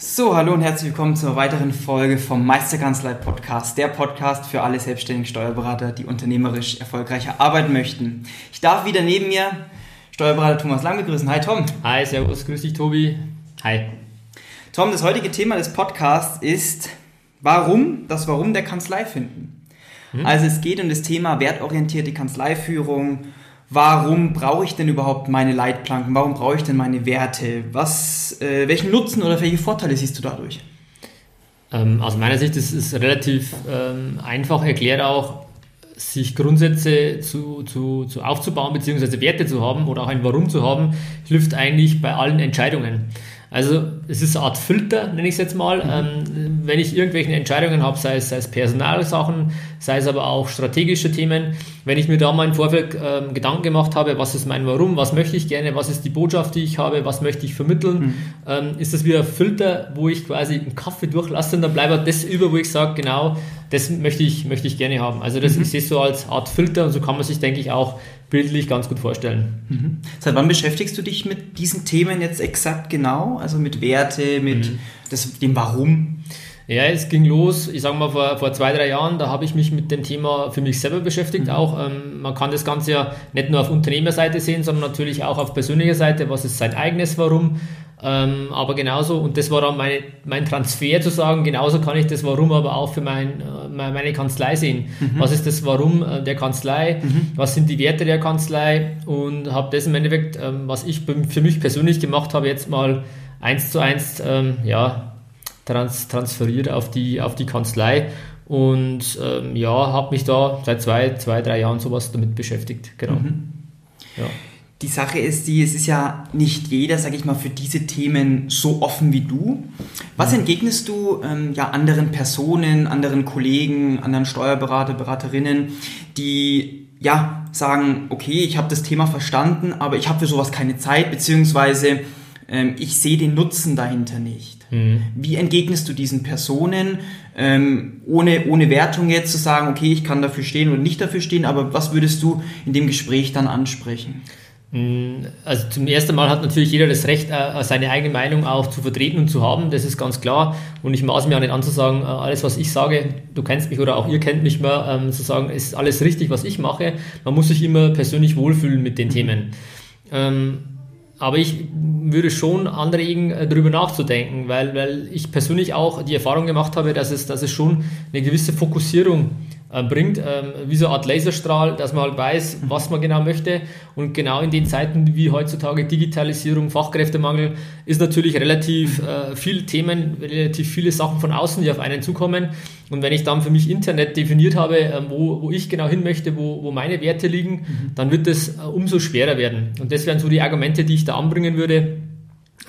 So, hallo und herzlich willkommen zur weiteren Folge vom Meisterkanzlei Podcast, der Podcast für alle selbstständigen Steuerberater, die unternehmerisch erfolgreicher arbeiten möchten. Ich darf wieder neben mir Steuerberater Thomas Lang begrüßen. Hi Tom. Hi, servus, grüß dich Tobi. Hi. Tom, das heutige Thema des Podcasts ist Warum, das Warum der Kanzlei finden. Hm? Also es geht um das Thema wertorientierte Kanzleiführung. Warum brauche ich denn überhaupt meine Leitplanken? Warum brauche ich denn meine Werte? Was, äh, welchen Nutzen oder welche Vorteile siehst du dadurch? Ähm, aus meiner Sicht ist es relativ ähm, einfach erklärt auch, sich Grundsätze zu, zu, zu aufzubauen, beziehungsweise Werte zu haben oder auch ein Warum zu haben, hilft eigentlich bei allen Entscheidungen. Also es ist eine Art Filter, nenne ich es jetzt mal. Mhm. Ähm, wenn ich irgendwelche Entscheidungen habe, sei es, sei es Personalsachen, sei es aber auch strategische Themen, wenn ich mir da mal im Vorfeld ähm, Gedanken gemacht habe, was ist mein Warum, was möchte ich gerne, was ist die Botschaft, die ich habe, was möchte ich vermitteln, mhm. ähm, ist das wie ein Filter, wo ich quasi einen Kaffee durchlasse und dann bleibt das über, wo ich sage, genau, das möchte ich, möchte ich gerne haben. Also das, mhm. ich sehe es so als Art Filter und so kann man sich, denke ich, auch bildlich ganz gut vorstellen. Mhm. Seit wann beschäftigst du dich mit diesen Themen jetzt exakt genau? Also mit Werte, mit mhm. das, dem Warum? Ja, es ging los, ich sage mal vor, vor zwei, drei Jahren, da habe ich mich mit dem Thema für mich selber beschäftigt mhm. auch. Ähm, man kann das Ganze ja nicht nur auf Unternehmerseite sehen, sondern natürlich auch auf persönlicher Seite, was ist sein eigenes Warum, ähm, aber genauso, und das war dann meine, mein Transfer zu sagen, genauso kann ich das Warum aber auch für mein, äh, meine Kanzlei sehen. Mhm. Was ist das Warum äh, der Kanzlei? Mhm. Was sind die Werte der Kanzlei? Und habe das im Endeffekt, ähm, was ich für mich persönlich gemacht habe, jetzt mal eins zu eins ähm, ja, trans transferiert auf die, auf die Kanzlei. Und ähm, ja, habe mich da seit zwei, zwei, drei Jahren sowas damit beschäftigt. Genau. Mhm. Ja die Sache ist die, es ist ja nicht jeder, sage ich mal, für diese Themen so offen wie du. Was entgegnest du ähm, ja anderen Personen, anderen Kollegen, anderen Steuerberater, Beraterinnen, die ja sagen, okay, ich habe das Thema verstanden, aber ich habe für sowas keine Zeit, beziehungsweise ähm, ich sehe den Nutzen dahinter nicht. Mhm. Wie entgegnest du diesen Personen, ähm, ohne, ohne Wertung jetzt zu sagen, okay, ich kann dafür stehen oder nicht dafür stehen, aber was würdest du in dem Gespräch dann ansprechen? Mm, also zum ersten Mal hat natürlich jeder das Recht, äh, seine eigene Meinung auch zu vertreten und zu haben, das ist ganz klar. Und ich maße mir auch nicht an zu sagen, äh, alles was ich sage, du kennst mich oder auch ihr kennt mich mehr, ähm, zu sagen, ist alles richtig, was ich mache. Man muss sich immer persönlich wohlfühlen mit den Themen. Aber ich würde schon anregen, äh, darüber nachzudenken, weil, weil ich persönlich auch die Erfahrung gemacht habe, dass es, dass es schon eine gewisse Fokussierung bringt, ähm, wie so eine Art Laserstrahl, dass man halt weiß, was man genau möchte. Und genau in den Zeiten wie heutzutage Digitalisierung, Fachkräftemangel, ist natürlich relativ äh, viel Themen, relativ viele Sachen von außen, die auf einen zukommen. Und wenn ich dann für mich Internet definiert habe, äh, wo, wo ich genau hin möchte, wo, wo meine Werte liegen, mhm. dann wird das äh, umso schwerer werden. Und das wären so die Argumente, die ich da anbringen würde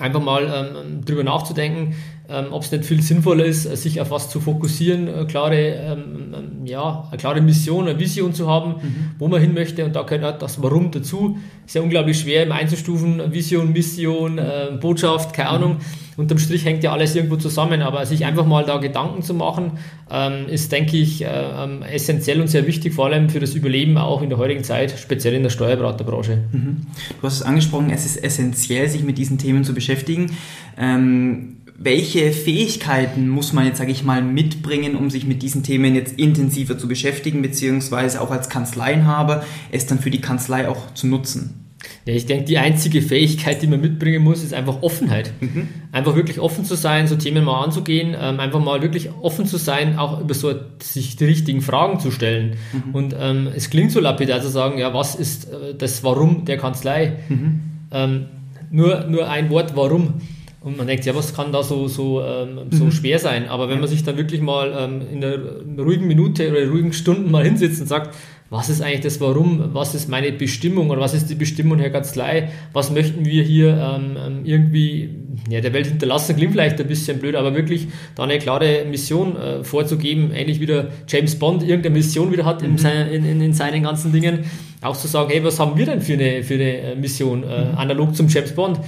einfach mal ähm, drüber nachzudenken, ähm, ob es nicht viel sinnvoller ist, sich auf was zu fokussieren, eine klare, ähm, ähm, ja, eine klare Mission, eine Vision zu haben, mhm. wo man hin möchte und da gehört das Warum dazu. Ist ja unglaublich schwer im einzustufen, Vision, Mission, äh, Botschaft, keine Ahnung. Mhm. Unterm Strich hängt ja alles irgendwo zusammen, aber sich einfach mal da Gedanken zu machen, ähm, ist, denke ich, äh, ähm, essentiell und sehr wichtig, vor allem für das Überleben auch in der heutigen Zeit, speziell in der Steuerberaterbranche. Mhm. Du hast es angesprochen, es ist essentiell, sich mit diesen Themen zu beschäftigen. Ähm, welche Fähigkeiten muss man jetzt, sage ich mal, mitbringen, um sich mit diesen Themen jetzt intensiver zu beschäftigen, beziehungsweise auch als Kanzleienhaber es dann für die Kanzlei auch zu nutzen? Ja, ich denke, die einzige Fähigkeit, die man mitbringen muss, ist einfach Offenheit. Mhm. Einfach wirklich offen zu sein, so Themen mal anzugehen, ähm, einfach mal wirklich offen zu sein, auch über so sich die richtigen Fragen zu stellen. Mhm. Und ähm, es klingt so lapidar zu sagen, ja, was ist äh, das Warum der Kanzlei? Mhm. Ähm, nur, nur ein Wort, warum. Und man denkt, ja, was kann da so, so, ähm, so mhm. schwer sein? Aber wenn man sich dann wirklich mal ähm, in einer ruhigen Minute oder ruhigen Stunden mal hinsetzt und sagt, was ist eigentlich das Warum, was ist meine Bestimmung oder was ist die Bestimmung Herr Kanzlei, was möchten wir hier ähm, ähm, irgendwie ja, der Welt hinterlassen, klingt vielleicht ein bisschen blöd, aber wirklich da eine klare Mission äh, vorzugeben, ähnlich wie der James Bond irgendeine Mission wieder hat mhm. in, in, in, seinen ganzen Dingen, auch zu sagen, hey, was haben wir denn für eine, für eine äh, Mission, äh, mhm. analog zum James Bond?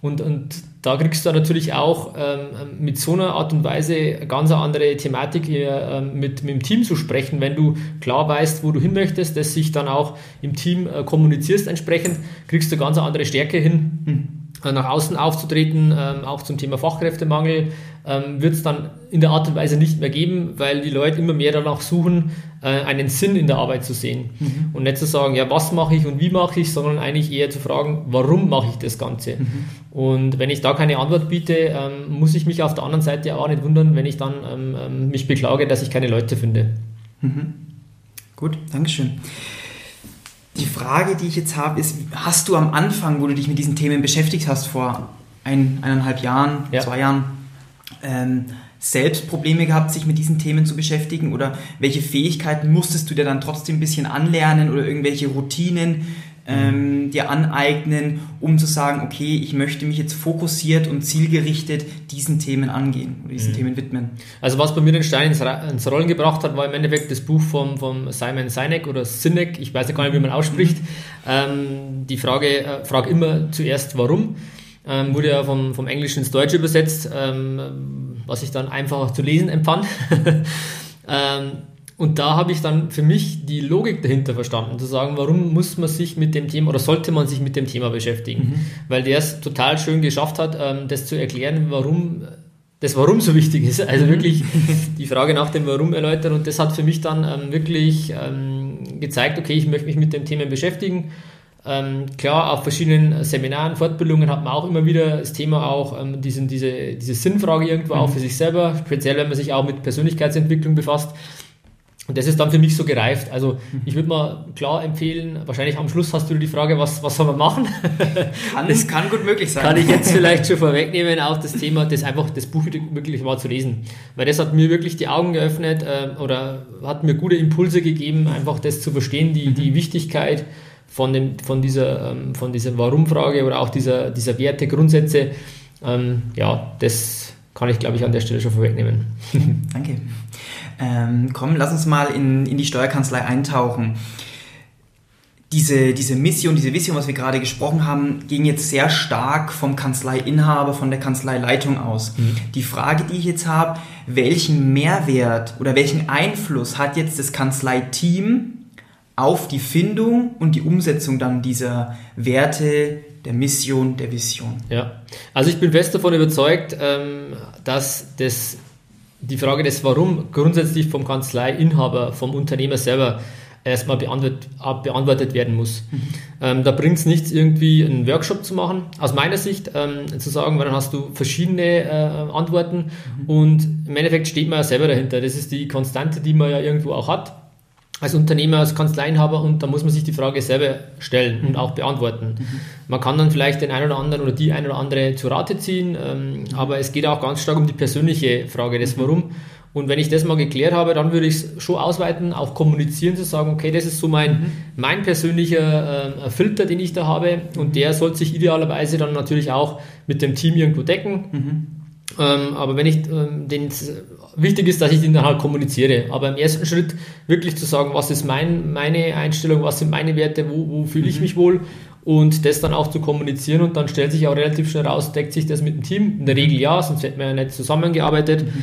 Und, und da kriegst du natürlich auch ähm, mit so einer Art und Weise eine ganz andere Thematik hier, ähm, mit, mit dem Team zu sprechen, wenn du klar weißt, wo du hin möchtest, dass sich dann auch im Team äh, kommunizierst entsprechend, kriegst du ganz andere Stärke hin. Mhm äh, nach außen aufzutreten, ähm, auch zum Thema Fachkräftemangel, ähm, wird es dann in der Art und Weise nicht mehr geben, weil die Leute immer mehr danach suchen, äh, einen Sinn in der Arbeit zu sehen. Mhm. Und nicht zu sagen, ja, was mache ich und wie mache ich, sondern eigentlich eher zu fragen, warum mache ich das Ganze? Mhm. Und wenn ich da keine Antwort biete, ähm, muss ich mich auf der anderen Seite auch nicht wundern, wenn ich dann ähm, ähm, mich beklage, dass ich keine Leute finde. Mhm. Gut, Dankeschön. Die Frage, die ich jetzt habe, ist, hast du am Anfang, wo du dich mit diesen Themen beschäftigt hast, vor ein, eineinhalb Jahren, ja. zwei Jahren, ähm, selbst Probleme gehabt, sich mit diesen Themen zu beschäftigen? Oder welche Fähigkeiten musstest du dir dann trotzdem ein bisschen anlernen oder irgendwelche Routinen ähm, dir aneignen, um zu sagen, okay, ich möchte mich jetzt fokussiert und zielgerichtet diesen Themen angehen oder diesen mhm. Themen widmen? Also was bei mir den Stein ins, Rollen gebracht hat, war im Endeffekt das Buch vom, vom Simon Sinek oder Sinek, ich weiß ja gar nicht, wie man ausspricht. Mhm. Ähm, die Frage, äh, frag immer zuerst, warum. Ähm, wurde ja vom, vom Englischen ins Deutsche übersetzt, ähm, was ich dann einfach zu lesen empfand. ähm, und da habe ich dann für mich die Logik dahinter verstanden, zu sagen, warum muss man sich mit dem Thema oder sollte man sich mit dem Thema beschäftigen? Mhm. Weil der es total schön geschafft hat, ähm, das zu erklären, warum das Warum so wichtig ist. Also mhm. wirklich die Frage nach dem Warum erläutern. Und das hat für mich dann ähm, wirklich ähm, gezeigt, okay, ich möchte mich mit dem Thema beschäftigen. Ähm, klar, auf verschiedenen Seminaren, Fortbildungen hat man auch immer wieder das Thema auch, ähm, diesen, diese, diese Sinnfrage irgendwo mhm. auch für sich selber, speziell wenn man sich auch mit Persönlichkeitsentwicklung befasst. Und das ist dann für mich so gereift. Also mhm. ich würde mal klar empfehlen, wahrscheinlich am Schluss hast du die Frage, was, was soll man machen? Kann, das kann gut möglich sein. Kann ich jetzt vielleicht schon vorwegnehmen, auch das Thema, das einfach das Buch wirklich mal zu lesen. Weil das hat mir wirklich die Augen geöffnet äh, oder hat mir gute Impulse gegeben, einfach das zu verstehen, die, die mhm. Wichtigkeit von, dem, von dieser, ähm, von dieser Warum-Frage oder auch dieser, dieser Werte, Grundsätze. Ähm, ja, das kann ich, glaube ich, an der Stelle schon vorwegnehmen. Danke. Ähm, komm, lass uns mal in, in die Steuerkanzlei eintauchen. Diese, diese Mission, diese Vision, was wir gerade gesprochen haben, ging jetzt sehr stark vom Kanzleiinhaber, von der Kanzleileitung aus. Mhm. Die Frage, die ich jetzt habe, welchen Mehrwert oder welchen Einfluss hat jetzt das Kanzleiteam auf die Findung und die Umsetzung dann dieser Werte, der Mission, der Vision? Ja, also ich bin fest davon überzeugt, ähm, dass das die Frage des Warum grundsätzlich vom Kanzleiinhaber, vom Unternehmer selber erstmal beantwortet, beantwortet werden muss. Mhm. Ähm, da bringt es nichts, irgendwie einen Workshop zu machen. Aus meiner Sicht ähm, zu sagen, weil dann hast du verschiedene äh, Antworten mhm. und im Endeffekt steht man ja selber dahinter. Das ist die Konstante, die man ja irgendwo auch hat als Unternehmer, als Kanzleiinhaber und da muss man sich die Frage selber stellen und auch beantworten. Mhm. Man kann dann vielleicht den einen oder anderen oder die eine oder andere zu Rate ziehen, ähm, aber es geht auch ganz stark um die persönliche Frage des mhm. Warum. Und wenn ich das mal geklärt habe, dann würde ich es schon ausweiten, auch kommunizieren, zu sagen, okay, das ist so mein, mhm. mein persönlicher äh, Filter, den ich da habe und der sollte sich idealerweise dann natürlich auch mit dem Team irgendwo decken. Ähm, aber wenn ich ähm, den, wichtig ist, dass ich den dann halt kommuniziere. Aber im ersten Schritt wirklich zu sagen, was ist mein, meine Einstellung, was sind meine Werte, wo, wo fühle ich mhm. mich wohl und das dann auch zu kommunizieren und dann stellt sich auch relativ schnell raus, deckt sich das mit dem Team. In der Regel ja, sonst hätten wir ja nicht zusammengearbeitet. Mhm.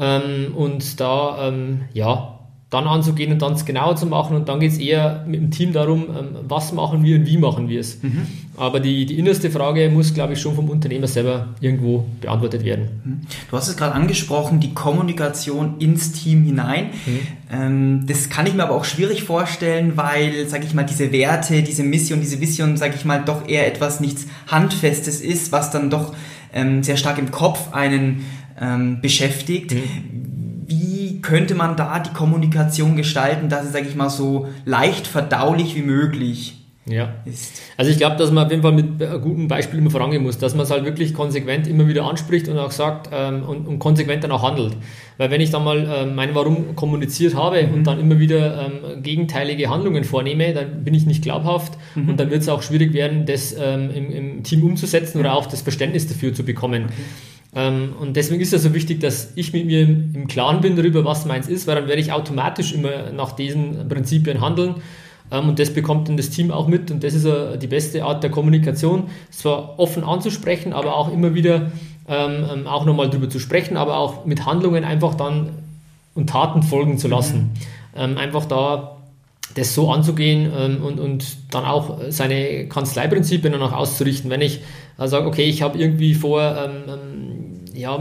Ähm, und da, ähm, ja, dann anzugehen und dann es genauer zu machen und dann geht es eher mit dem Team darum, ähm, was machen wir und wie machen wir es. Mhm. Aber die, die innerste Frage muss, glaube ich, schon vom Unternehmer selber irgendwo beantwortet werden. Mhm. Du hast es gerade angesprochen, die Kommunikation ins Team hinein. Mhm. Ähm, das kann ich mir aber auch schwierig vorstellen, weil, sage ich mal, diese Werte, diese Mission, diese Vision, sage ich mal, doch eher etwas nichts Handfestes ist, was dann doch ähm, sehr stark im Kopf einen beschäftigt. Mhm könnte man da die Kommunikation gestalten, dass es, sage ich mal, so leicht verdaulich wie möglich ja. ist. Also ich glaube, dass man auf jeden Fall mit einem guten Beispiel immer vorangehen muss, dass man es halt wirklich konsequent immer wieder anspricht und auch sagt ähm, und, und, konsequent dann auch handelt. Weil wenn ich dann mal ähm, mein Warum kommuniziert habe mhm. und dann immer wieder ähm, gegenteilige Handlungen vornehme, dann bin ich nicht glaubhaft mhm. und dann wird es auch schwierig werden, das ähm, im, im, Team umzusetzen oder auch das Verständnis dafür zu bekommen. Okay. Ähm, und deswegen ist es so wichtig, dass ich mit mir im Klaren bin darüber, was meins ist, weil dann werde ich automatisch immer nach diesen Prinzipien handeln ähm, und das bekommt dann das Team auch mit und das ist die beste Art der Kommunikation, zwar offen anzusprechen, aber auch immer wieder ähm, auch nochmal drüber zu sprechen, aber auch mit Handlungen einfach dann und Taten folgen zu lassen. Mhm. einfach da das so anzugehen ähm, und, und dann auch seine Kanzleiprinzipien dann auch auszurichten. Wenn ich äh, sage, okay, ich habe irgendwie vor, ähm, ja,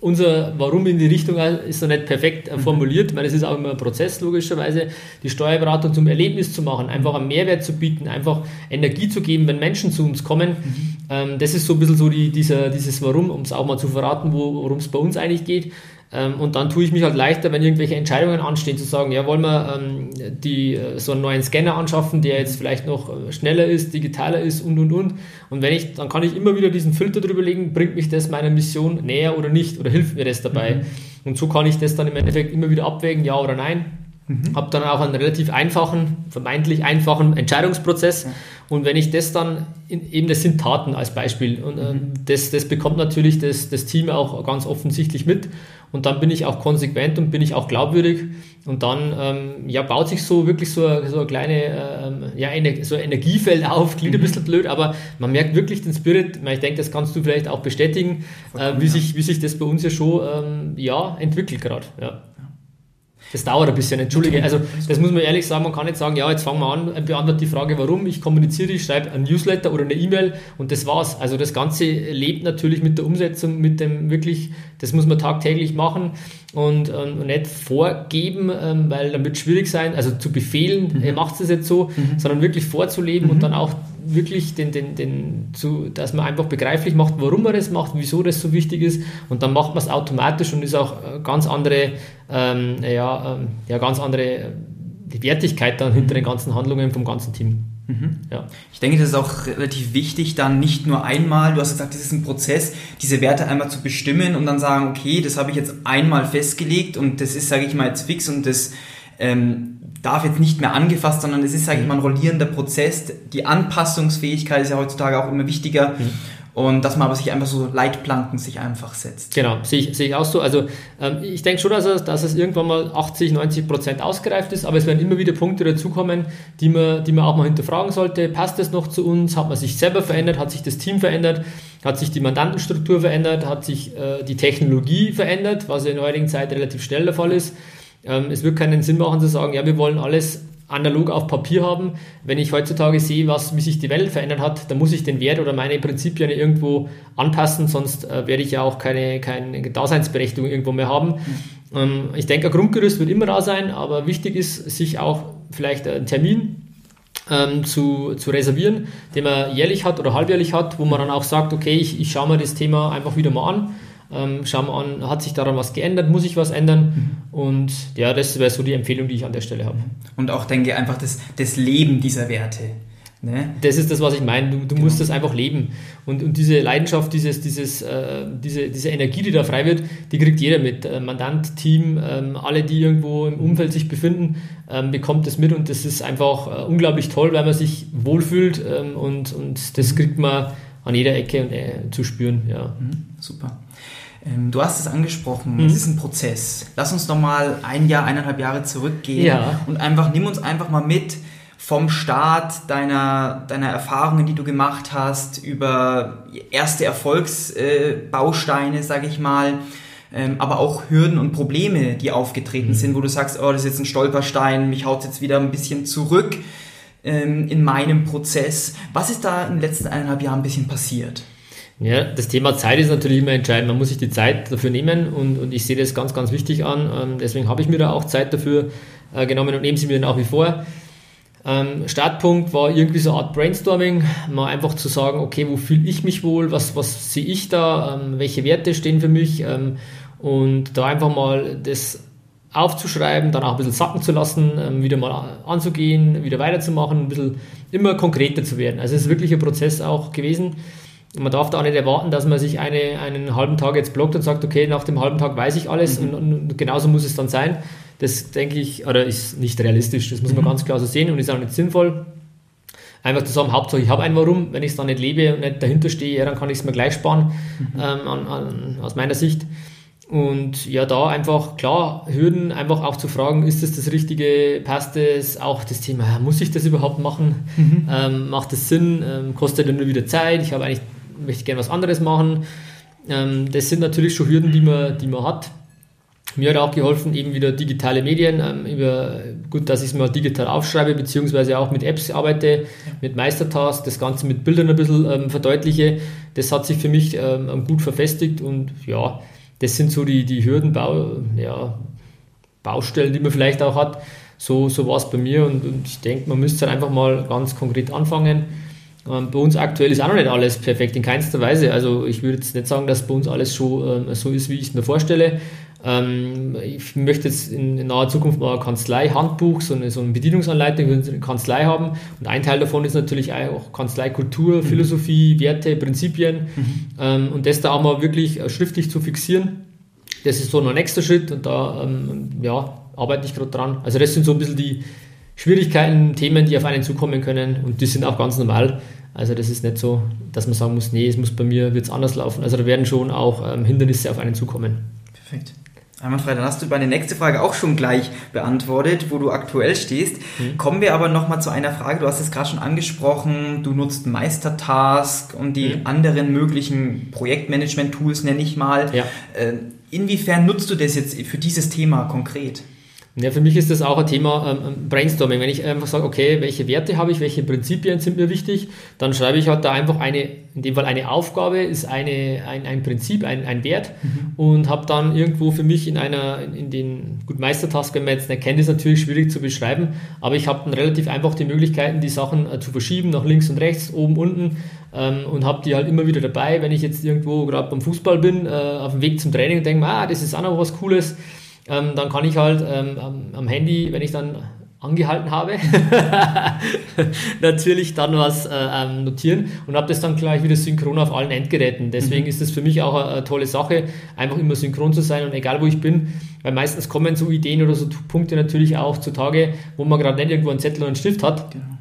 unser Warum in die Richtung ist noch nicht perfekt äh, mhm. formuliert. Ich meine, es ist auch immer ein Prozess, logischerweise, die Steuerberatung zum Erlebnis zu machen, einfach einen Mehrwert zu bieten, einfach Energie zu geben, wenn Menschen zu uns kommen. Mhm. Ähm, das ist so ein bisschen so die, dieser, dieses Warum, um es auch mal zu verraten, worum es bei uns eigentlich geht. Ähm, und dann tue ich mich halt leichter, wenn irgendwelche Entscheidungen anstehen, zu sagen, ja, wollen wir ähm, die, äh, so einen neuen Scanner anschaffen, der jetzt vielleicht noch äh, schneller ist, digitaler ist und, und, und. Und wenn ich, dann kann ich immer wieder diesen Filter drüber legen, bringt mich das meiner Mission näher oder nicht oder hilft mir das dabei. Mhm. Und so kann ich das dann im Endeffekt immer wieder abwägen, ja oder nein. Mhm. Habe dann auch einen relativ einfachen, vermeintlich einfachen Entscheidungsprozess. Ja. Und wenn ich das dann, in, eben das sind Taten als Beispiel, und äh, mhm. das, das bekommt natürlich das, das Team auch ganz offensichtlich mit. Und dann bin ich auch konsequent und bin ich auch glaubwürdig. Und dann ähm, ja, baut sich so wirklich so, so ein kleine ähm, ja, so ein Energiefeld auf. Klingt ein mhm. bisschen blöd, aber man merkt wirklich den Spirit. Ich denke, das kannst du vielleicht auch bestätigen, äh, wie, sich, wie sich das bei uns ja schon ähm, ja, entwickelt gerade. Ja. Das dauert ein bisschen, entschuldige. Also das muss man ehrlich sagen, man kann nicht sagen, ja, jetzt fangen wir an, beantworte die Frage, warum, ich kommuniziere, ich schreibe ein Newsletter oder eine E-Mail und das war's. Also das Ganze lebt natürlich mit der Umsetzung, mit dem wirklich, das muss man tagtäglich machen und, und nicht vorgeben, ähm, weil dann wird es schwierig sein, also zu befehlen, mhm. er macht es jetzt so, mhm. sondern wirklich vorzuleben mhm. und dann auch wirklich den, den, den zu, dass man einfach begreiflich macht, warum man das macht, wieso das so wichtig ist und dann macht man es automatisch und ist auch äh, ganz andere, ähm, ja, ähm, ja, ganz andere äh, die Wertigkeit dann hinter den ganzen Handlungen vom ganzen Team. Mhm. Ja. Ich denke, das ist auch relativ wichtig, dann nicht nur einmal, du hast gesagt, das ist ein Prozess, diese Werte einmal zu bestimmen und dann sagen, okay, das habe ich jetzt einmal festgelegt und das ist, sage ich mal, jetzt fix und das ähm, darf jetzt nicht mehr angefasst, sondern es ist, sage ich mal, ein rollierender Prozess. Die Anpassungsfähigkeit ist ja heutzutage auch immer wichtiger. Mhm. Und dass man aber sich einfach so Leitplanken sich einfach setzt. Genau, sehe ich, sehe ich auch so. Also ähm, ich denke schon, dass es, dass es irgendwann mal 80, 90 Prozent ausgereift ist, aber es werden immer wieder Punkte dazukommen, die man, die man auch mal hinterfragen sollte. Passt das noch zu uns? Hat man sich selber verändert? Hat sich das Team verändert? Hat sich die Mandantenstruktur verändert? Hat sich äh, die Technologie verändert, was ja in der heutigen Zeit relativ schnell der Fall ist? Ähm, es wird keinen Sinn machen zu sagen, ja, wir wollen alles analog auf Papier haben. Wenn ich heutzutage sehe, was, wie sich die Welt verändert hat, dann muss ich den Wert oder meine Prinzipien irgendwo anpassen, sonst äh, werde ich ja auch keine, keine Daseinsberechtigung irgendwo mehr haben. Mhm. Ähm, ich denke, ein Grundgerüst wird immer da sein, aber wichtig ist, sich auch vielleicht einen Termin ähm, zu, zu reservieren, den man jährlich hat oder halbjährlich hat, wo man dann auch sagt, okay, ich, ich schaue mir das Thema einfach wieder mal an ähm, schauen wir an, hat sich daran was geändert, muss ich was ändern? Mhm. Und ja, das wäre so die Empfehlung, die ich an der Stelle habe. Und auch denke einfach das, das Leben dieser Werte. Ne? Das ist das, was ich meine. Du, du genau. musst das einfach leben. Und, und diese Leidenschaft, dieses, dieses, äh, diese, diese Energie, die da frei wird, die kriegt jeder mit. Äh, Mandant, Team, ähm, alle, die irgendwo im Umfeld sich befinden, ähm, bekommt das mit. Und das ist einfach äh, unglaublich toll, weil man sich wohlfühlt. Ähm, und, und das kriegt man an jeder Ecke äh, zu spüren. Ja. Mhm, super. Ähm, du hast es angesprochen, mhm. es ist ein Prozess. Lass uns noch mal ein Jahr, eineinhalb Jahre zurückgehen ja. und einfach nimm uns einfach mal mit vom Start deiner, deiner Erfahrungen, die du gemacht hast, über erste Erfolgsbausteine, äh, sage ich mal, ähm, aber auch Hürden und Probleme, die aufgetreten mhm. sind, wo du sagst, oh, das ist jetzt ein Stolperstein, mich haut jetzt wieder ein bisschen zurück ähm, in meinem Prozess. Was ist da in den letzten eineinhalb Jahren ein bisschen passiert? Ja, das Thema Zeit ist natürlich immer entscheidend. Man muss sich die Zeit dafür nehmen und, und ich sehe das ganz, ganz wichtig an. Ähm, deswegen habe ich mir da auch Zeit dafür äh, genommen und nehme sie mir nach wie vor. Ähm, Startpunkt war irgendwie so eine Art Brainstorming, mal einfach zu sagen, okay, wo fühle ich mich wohl, was, was sehe ich da, ähm, welche Werte stehen für mich und da einfach mal das aufzuschreiben, dann auch ein bisschen sacken zu lassen, wieder mal anzugehen, wieder weiterzumachen, ein bisschen immer konkreter zu werden. Also es ist wirklich ein Prozess auch gewesen. Man darf da auch nicht erwarten, dass man sich eine, einen halben Tag jetzt blockt und sagt, okay, nach dem halben Tag weiß ich alles mhm. und, und, genauso muss es dann sein. Das denke ich, oder ist nicht realistisch, das muss man mhm. ganz klar so sehen und ist auch nicht sinnvoll. Einfach zu sagen, Hauptsache ich habe ein Warum, wenn ich es dann nicht lebe und nicht dahinter stehe, ja, dann kann ich es mir gleich sparen, mhm. ähm, an, an, aus meiner Sicht. Und ja, da einfach klar, Hürden einfach auch zu fragen, ist das das Richtige, passt das? Auch das Thema, muss ich das überhaupt machen? Mhm. Ähm, macht das Sinn? Ähm, kostet dann nur wieder Zeit? Ich habe eigentlich, möchte gerne was anderes machen. Ähm, das sind natürlich schon Hürden, die man, die man hat. Mir hat auch geholfen, eben wieder digitale Medien, ähm, über, gut, dass ich es mal digital aufschreibe, beziehungsweise auch mit Apps arbeite, mit Meistertask, das Ganze mit Bildern ein bisschen ähm, verdeutliche. Das hat sich für mich ähm, gut verfestigt und ja, das sind so die, die Hürden, Bau, ja, Baustellen, die man vielleicht auch hat. So, so war es bei mir und, und ich denke, man müsste halt einfach mal ganz konkret anfangen. Ähm, bei uns aktuell ist auch noch nicht alles perfekt, in keinster Weise. Also ich würde jetzt nicht sagen, dass bei uns alles schon ähm, so ist, wie ich es mir vorstelle. Ähm, ich möchte jetzt in, naher Zukunft mal ein Kanzlei-Handbuch, so eine, so eine Bedienungsanleitung für eine Kanzlei haben. Und ein Teil davon ist natürlich auch Kanzleikultur, mhm. Philosophie, Werte, Prinzipien. Mhm. Und das da auch mal wirklich äh, schriftlich zu fixieren. Das ist so ein nächster Schritt und da ja, arbeite ich gerade dran. Also das sind so ein bisschen die Schwierigkeiten, Themen, die auf einen zukommen können und die sind auch ganz normal. Also das ist nicht so, dass man sagen muss, nee, es muss bei mir wird anders laufen. Also da werden schon auch ähm, Hindernisse auf einen zukommen. Perfekt. Einwandfrei, dann hast du meine nächste Frage auch schon gleich beantwortet, wo du aktuell stehst. Mhm. Kommen wir aber nochmal zu einer Frage. Du hast es gerade schon angesprochen, du nutzt Meistertask und die mhm. anderen möglichen Projektmanagement-Tools, nenne ich mal. Ja. Äh, inwiefern nutzt du das jetzt für dieses Thema konkret? Ja, für mich ist das auch ein Thema ähm, ähm, Brainstorming. Wenn ich einfach sage, okay, welche Werte habe ich, welche Prinzipien sind mir wichtig, dann schreibe ich halt da einfach eine, in dem Fall eine Aufgabe, ist eine, ein, ein Prinzip, ein, ein Wert mhm. und habe dann irgendwo für mich in einer, in den, gut, Meistertask, wenn man jetzt nicht kennt, ist natürlich schwierig zu beschreiben, aber ich habe dann relativ einfach die Möglichkeiten, die Sachen äh, zu verschieben, nach links und rechts, oben, unten ähm, und habe die halt immer wieder dabei, wenn ich jetzt irgendwo gerade beim Fußball bin, äh, auf dem Weg zum Training und denke, ah, das ist auch noch was Cooles ähm, dann kann ich halt ähm, am, Handy, wenn ich dann angehalten habe, natürlich dann was äh, ähm, notieren und habe das dann gleich wieder synchron auf allen Endgeräten. Deswegen mhm. ist das für mich auch eine, eine, tolle Sache, einfach immer synchron zu sein und egal wo ich bin, weil meistens kommen so Ideen oder so Punkte natürlich auch zutage, wo man gerade nicht irgendwo einen Zettel und einen Stift hat. Genau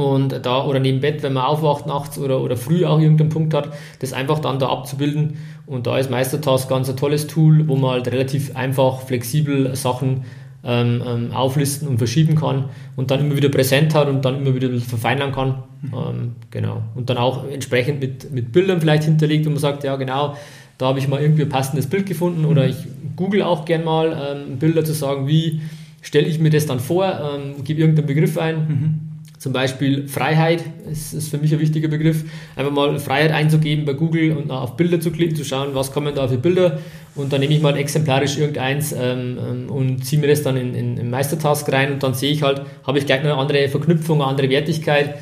und da oder neben Bett, wenn man aufwacht nachts oder, oder früh auch irgendeinen Punkt hat, das einfach dann da abzubilden. Und da ist Meistertask ganz ein tolles Tool, wo man halt relativ einfach, flexibel Sachen ähm, ähm, auflisten und verschieben kann und dann immer wieder präsent hat und dann immer wieder verfeinern kann. Mhm. Ähm, genau. Und dann auch entsprechend mit, mit Bildern vielleicht hinterlegt, wo man sagt, ja genau, da habe ich mal irgendwie ein passendes Bild gefunden oder mhm. ich google auch gern mal ähm, Bilder zu sagen, wie stelle ich mir das dann vor, ähm, gebe irgendeinen Begriff ein. Mhm zum Beispiel Freiheit ist, ist für mich ein wichtiger Begriff. Einfach mal Freiheit einzugeben bei Google und auf Bilder zu klicken, zu schauen, was kommen da für Bilder. Und dann nehme ich mal exemplarisch irgendeins ähm, ähm, und ziehe mir das dann in, in, in Meistertask rein und dann sehe ich halt, habe ich gleich eine andere Verknüpfung, eine andere Wertigkeit.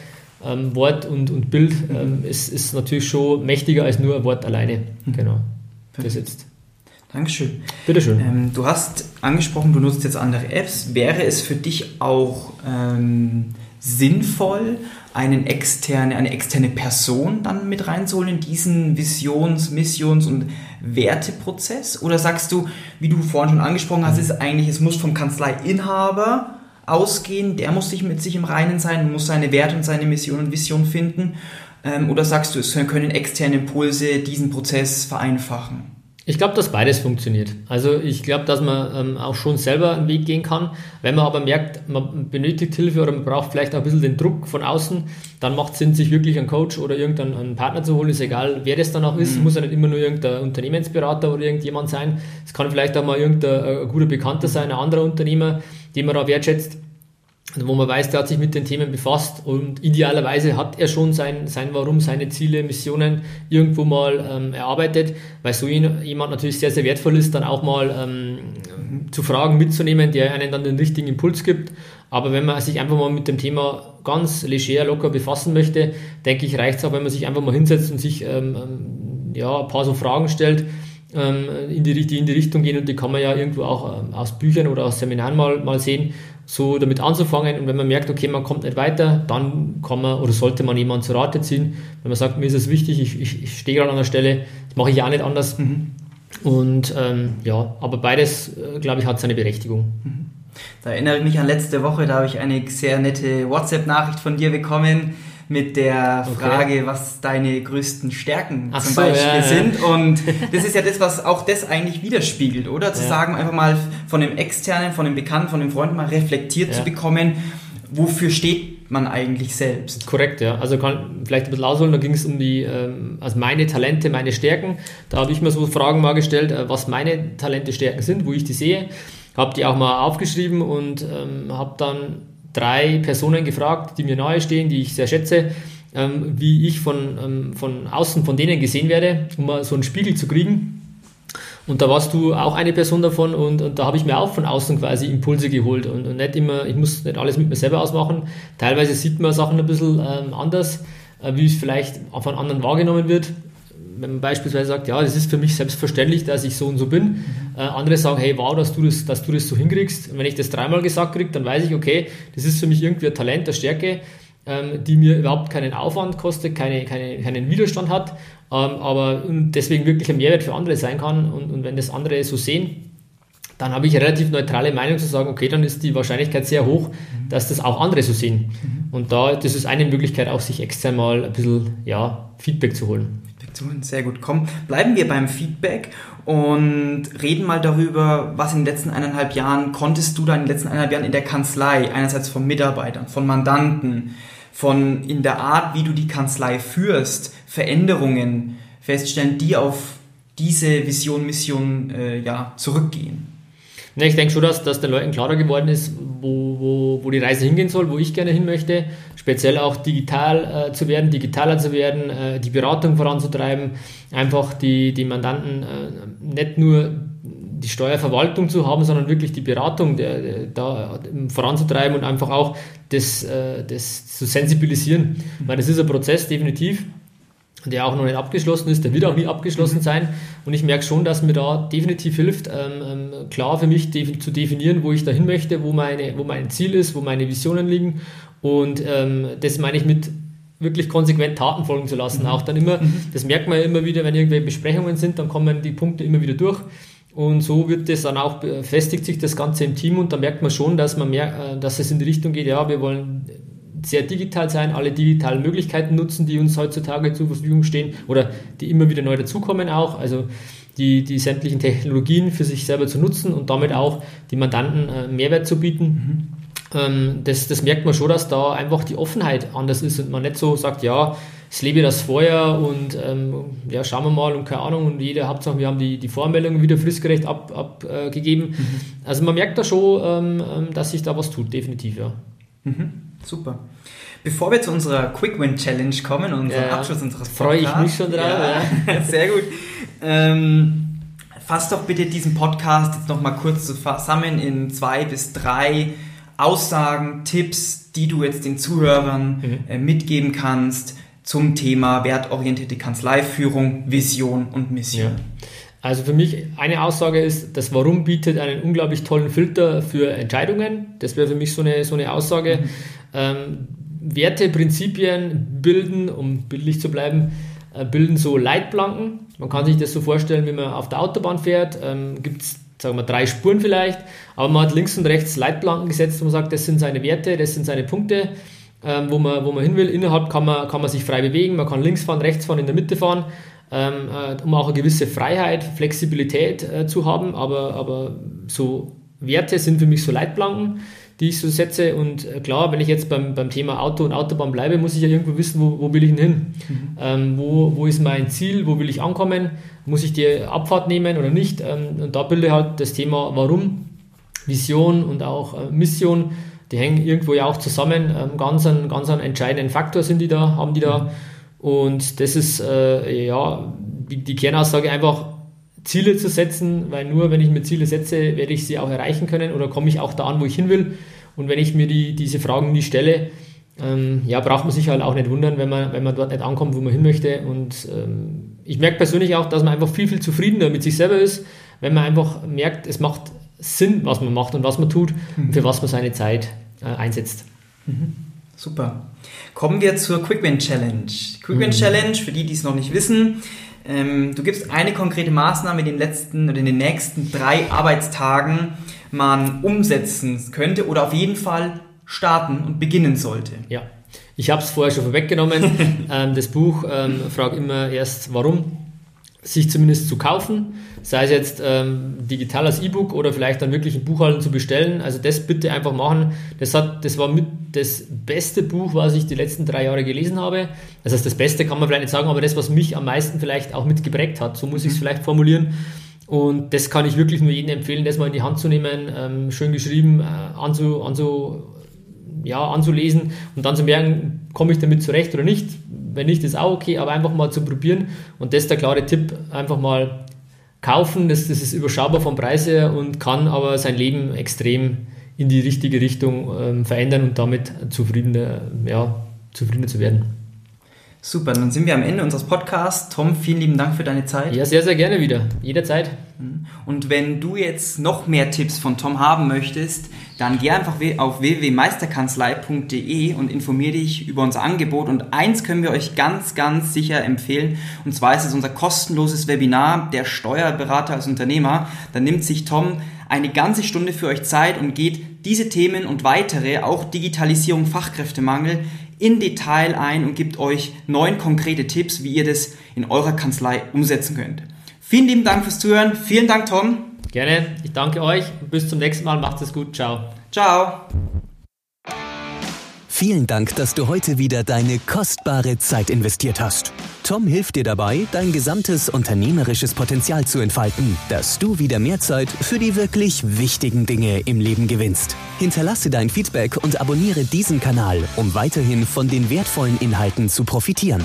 Ähm, Wort und, und Bild ähm, ist, ist natürlich schon mächtiger als nur ein Wort alleine. Mhm. Genau. Das jetzt. Dankeschön. Bitteschön. Ähm, du hast angesprochen, du nutzt jetzt andere Apps. Wäre es für dich auch ähm, sinnvoll, einen externe, eine externe Person dann mit reinzuholen in diesen Visions-, Missions- und Werteprozess? Oder sagst du, wie du vorhin schon angesprochen hast, ist eigentlich, es muss vom Kanzleiinhaber ausgehen, der muss sich mit sich im Reinen sein, muss seine Werte und seine Mission und Vision finden? Ähm, oder sagst du, es können externe Impulse diesen Prozess vereinfachen? Ich glaube, dass beides funktioniert. Also ich glaube, dass man ähm, auch schon selber einen Weg gehen kann. Wenn man aber merkt, man benötigt Hilfe oder man braucht vielleicht auch ein bisschen den Druck von außen, dann macht es Sinn, sich wirklich einen Coach oder irgendeinen Partner zu holen. Ist egal, wer das dann auch ist. Mhm. Muss ja nicht immer nur irgendein Unternehmensberater oder irgendjemand sein. Es kann vielleicht auch mal irgendein äh, guter Bekannter sein, ein anderer Unternehmer, den man da wertschätzt wo man weiß, der hat sich mit den Themen befasst und idealerweise hat er schon sein, sein Warum, seine Ziele, Missionen irgendwo mal ähm, erarbeitet, weil so jemand natürlich sehr, sehr wertvoll ist, dann auch mal ähm, zu Fragen mitzunehmen, der einen dann den richtigen Impuls gibt. Aber wenn man sich einfach mal mit dem Thema ganz leger, locker befassen möchte, denke ich, reicht es auch, wenn man sich einfach mal hinsetzt und sich ähm, ähm ja, ein paar so Fragen stellt, in die, die in die Richtung gehen und die kann man ja irgendwo auch ähm, aus Büchern oder aus Seminaren mal, mal sehen, so damit anzufangen und wenn man merkt, okay, man kommt nicht weiter, dann kann man oder sollte man jemanden zu Rate ziehen, wenn man sagt, mir ist es wichtig, ich, ich, ich stehe gerade an der Stelle, das mache ich ja auch nicht anders mhm. und ähm, ja, aber beides, äh, glaube ich, hat seine Berechtigung. Mhm. Da erinnere ich mich an letzte Woche, da habe ich eine sehr nette WhatsApp-Nachricht von dir bekommen, mit der Frage, okay. was deine größten Stärken Ach zum so, Beispiel ja, sind. Und das ist ja das, was auch das eigentlich widerspiegelt, oder? Zu ja. sagen, einfach mal von dem Externen, von dem Bekannten, von dem Freund mal reflektiert zu bekommen, wofür steht man eigentlich selbst. Korrekt, ja. Also kann vielleicht ein bisschen ausholen, da ging es um die, ähm, also meine Talente, meine Stärken. Da habe ich mir so Fragen mal gestellt, äh, was meine Talente, Stärken sind, wo ich die sehe. Habe die auch mal aufgeschrieben und ähm, habe dann drei Personen gefragt, die mir nahe stehen, die ich sehr schätze, ähm, wie ich von, ähm, von außen von denen gesehen werde, um mal so einen Spiegel zu kriegen. Und da warst du auch eine Person davon und, und da habe ich mir auch von außen quasi Impulse geholt und, und, nicht immer, ich muss nicht alles mit mir selber ausmachen. Teilweise sieht man Sachen ein bisschen ähm, anders, äh, wie es vielleicht von anderen wahrgenommen wird man beispielsweise sagt, ja, das ist für mich selbstverständlich, dass ich so und so bin. Äh, andere sagen, hey, wow, dass du das, dass du das so hinkriegst. Und wenn ich das dreimal gesagt kriege, dann weiß ich, okay, das ist für mich irgendwie ein Talent, eine Stärke, ähm, die mir überhaupt keinen Aufwand kostet, keine, keine, keinen Widerstand hat, ähm, aber deswegen wirklich ein Mehrwert für andere sein kann. Und, und wenn das andere so sehen, dann habe ich eine relativ neutrale Meinung zu sagen, okay, dann ist die Wahrscheinlichkeit sehr hoch, dass das auch andere so sehen. Mhm. Und da, das ist eine Möglichkeit, auch sich extern mal ein bisschen ja, Feedback zu holen. Sehr gut. Komm, bleiben wir beim Feedback und reden mal darüber, was in den letzten eineinhalb Jahren konntest du da in den letzten eineinhalb Jahren in der Kanzlei, einerseits von Mitarbeitern, von Mandanten, von in der Art, wie du die Kanzlei führst, Veränderungen feststellen, die auf diese Vision, Mission äh, ja, zurückgehen. Ja, ich denke schon, dass, dass den Leuten klarer geworden ist, wo, wo, wo die Reise hingehen soll, wo ich gerne hin möchte. Speziell auch digital äh, zu werden, digitaler zu werden, äh, die Beratung voranzutreiben, einfach die, die Mandanten äh, nicht nur die Steuerverwaltung zu haben, sondern wirklich die Beratung der, der, da voranzutreiben und einfach auch das, äh, das zu sensibilisieren. Weil das ist ein Prozess, definitiv der auch noch nicht abgeschlossen ist, der wird auch nie abgeschlossen mhm. sein. Und ich merke schon, dass mir da definitiv hilft, ähm, ähm, klar für mich de zu definieren, wo ich dahin möchte, wo, meine, wo mein Ziel ist, wo meine Visionen liegen. Und ähm, das meine ich mit wirklich konsequent Taten folgen zu lassen. Mhm. Auch dann immer, mhm. das merkt man ja immer wieder, wenn irgendwelche Besprechungen sind, dann kommen die Punkte immer wieder durch. Und so wird das dann auch, festigt sich das Ganze im Team und da merkt man schon, dass man mehr, äh, dass es in die Richtung geht, ja, wir wollen sehr digital sein, alle digitalen Möglichkeiten nutzen, die uns heutzutage zur Verfügung stehen oder die immer wieder neu dazukommen auch. Also die, die sämtlichen Technologien für sich selber zu nutzen und damit auch die Mandanten äh, Mehrwert zu bieten. Mhm. Ähm, das, das merkt man schon, dass da einfach die Offenheit anders ist und man nicht so sagt, ja, es lebe das vorher und ähm, ja, schauen wir mal und keine Ahnung und jeder Hauptsache, wir haben die, die Vormeldungen wieder fristgerecht abgegeben. Ab, äh, mhm. Also man merkt da schon, ähm, ähm, dass sich da was tut, definitiv, ja. Mhm. Super. Bevor wir zu unserer Quick Win Challenge kommen, unserem ja, Abschluss unseres Podcasts. Freue ich mich schon drauf. Ja, ja. Sehr gut. Ähm, fass doch bitte diesen Podcast jetzt nochmal kurz zusammen in zwei bis drei Aussagen, Tipps, die du jetzt den Zuhörern mhm. äh, mitgeben kannst zum Thema wertorientierte Kanzleiführung, Vision und Mission. Also für mich eine Aussage ist, das Warum bietet einen unglaublich tollen Filter für Entscheidungen. Das wäre für mich so eine, so eine Aussage. Mhm. Ähm, Werte, Prinzipien bilden, um bildlich zu bleiben, äh, bilden so Leitplanken. Man kann sich das so vorstellen, wie man auf der Autobahn fährt, ähm, gibt es sagen wir drei Spuren vielleicht, aber man hat links und rechts Leitplanken gesetzt, wo man sagt, das sind seine Werte, das sind seine Punkte, ähm, wo, man, wo man hin will. Innerhalb kann man, kann man sich frei bewegen, man kann links fahren, rechts fahren, in der Mitte fahren ähm, äh, um auch eine gewisse Freiheit, Flexibilität äh, zu haben. Aber, aber so Werte sind für mich so Leitplanken, die ich so setze. Und äh, klar, wenn ich jetzt beim, beim Thema Auto und Autobahn bleibe, muss ich ja irgendwo wissen, wo, wo will ich denn hin? Mhm. Ähm, wo, wo ist mein Ziel? Wo will ich ankommen? Muss ich die Abfahrt nehmen oder nicht? Ähm, und da bilde halt das Thema Warum, Vision und auch äh, Mission. Die hängen irgendwo ja auch zusammen. Ähm, ganz, ein, ganz einen entscheidenden Faktor sind die da, haben die da. Mhm und das ist äh, ja die, die, Kernaussage einfach Ziele zu setzen, weil nur wenn ich mir Ziele setze, werde ich sie auch erreichen können oder komme ich auch da an, wo ich hin will. Und wenn ich mir die, diese Fragen nie stelle, ähm, ja, braucht man sich halt auch nicht wundern, wenn man, wenn man dort nicht ankommt, wo man hin möchte. Und ähm, ich merke persönlich auch, dass man einfach viel, viel zufriedener mit sich selber ist, wenn man einfach merkt, es macht Sinn, was man macht und was man tut mhm. und für was man seine Zeit äh, einsetzt. Mhm. Super. Kommen wir zur Quick Win Challenge. Quick Win mhm. Challenge, für die, die es noch nicht wissen, ähm, du gibst eine konkrete Maßnahme in den letzten oder in den nächsten drei Arbeitstagen man umsetzen könnte oder auf jeden Fall starten und beginnen sollte. Ja, ich habe es vorher schon vorweggenommen. ähm, das Buch ähm, fragt immer erst, warum sich zumindest zu kaufen, sei es jetzt ähm, digital als E-Book oder vielleicht dann wirklich in Buchhalten zu bestellen. Also das bitte einfach machen. Das, hat, das war mit das beste Buch, was ich die letzten drei Jahre gelesen habe. Das heißt, das Beste kann man vielleicht nicht sagen, aber das, was mich am meisten vielleicht auch mitgeprägt hat, so muss ich es mhm. vielleicht formulieren. Und das kann ich wirklich nur jedem empfehlen, das mal in die Hand zu nehmen, ähm, schön geschrieben, äh, anzu, anzu, ja, anzulesen und dann zu merken, komme ich damit zurecht oder nicht. Wenn nicht, ist auch okay, aber einfach mal zu probieren. Und das ist der klare Tipp, einfach mal kaufen. Das, das ist überschaubar vom Preis her und kann aber sein Leben extrem in die richtige Richtung ähm, verändern und damit zufriedener, ja, zufriedener zu werden. Super, dann sind wir am Ende unseres Podcasts. Tom, vielen lieben Dank für deine Zeit. Ja, sehr, sehr gerne wieder. Jederzeit. Mhm. Und wenn du jetzt noch mehr Tipps von Tom haben möchtest, dann geh einfach auf www.meisterkanzlei.de und informier dich über unser Angebot. Und eins können wir euch ganz, ganz sicher empfehlen. Und zwar ist es unser kostenloses Webinar, der Steuerberater als Unternehmer. Da nimmt sich Tom eine ganze Stunde für euch Zeit und geht diese Themen und weitere, auch Digitalisierung, Fachkräftemangel, in Detail ein und gibt euch neun konkrete Tipps, wie ihr das in eurer Kanzlei umsetzen könnt. Vielen lieben Dank fürs Zuhören. Vielen Dank, Tom. Gerne. Ich danke euch. Bis zum nächsten Mal. Macht es gut. Ciao. Ciao. Vielen Dank, dass du heute wieder deine kostbare Zeit investiert hast. Tom hilft dir dabei, dein gesamtes unternehmerisches Potenzial zu entfalten, dass du wieder mehr Zeit für die wirklich wichtigen Dinge im Leben gewinnst. Hinterlasse dein Feedback und abonniere diesen Kanal, um weiterhin von den wertvollen Inhalten zu profitieren.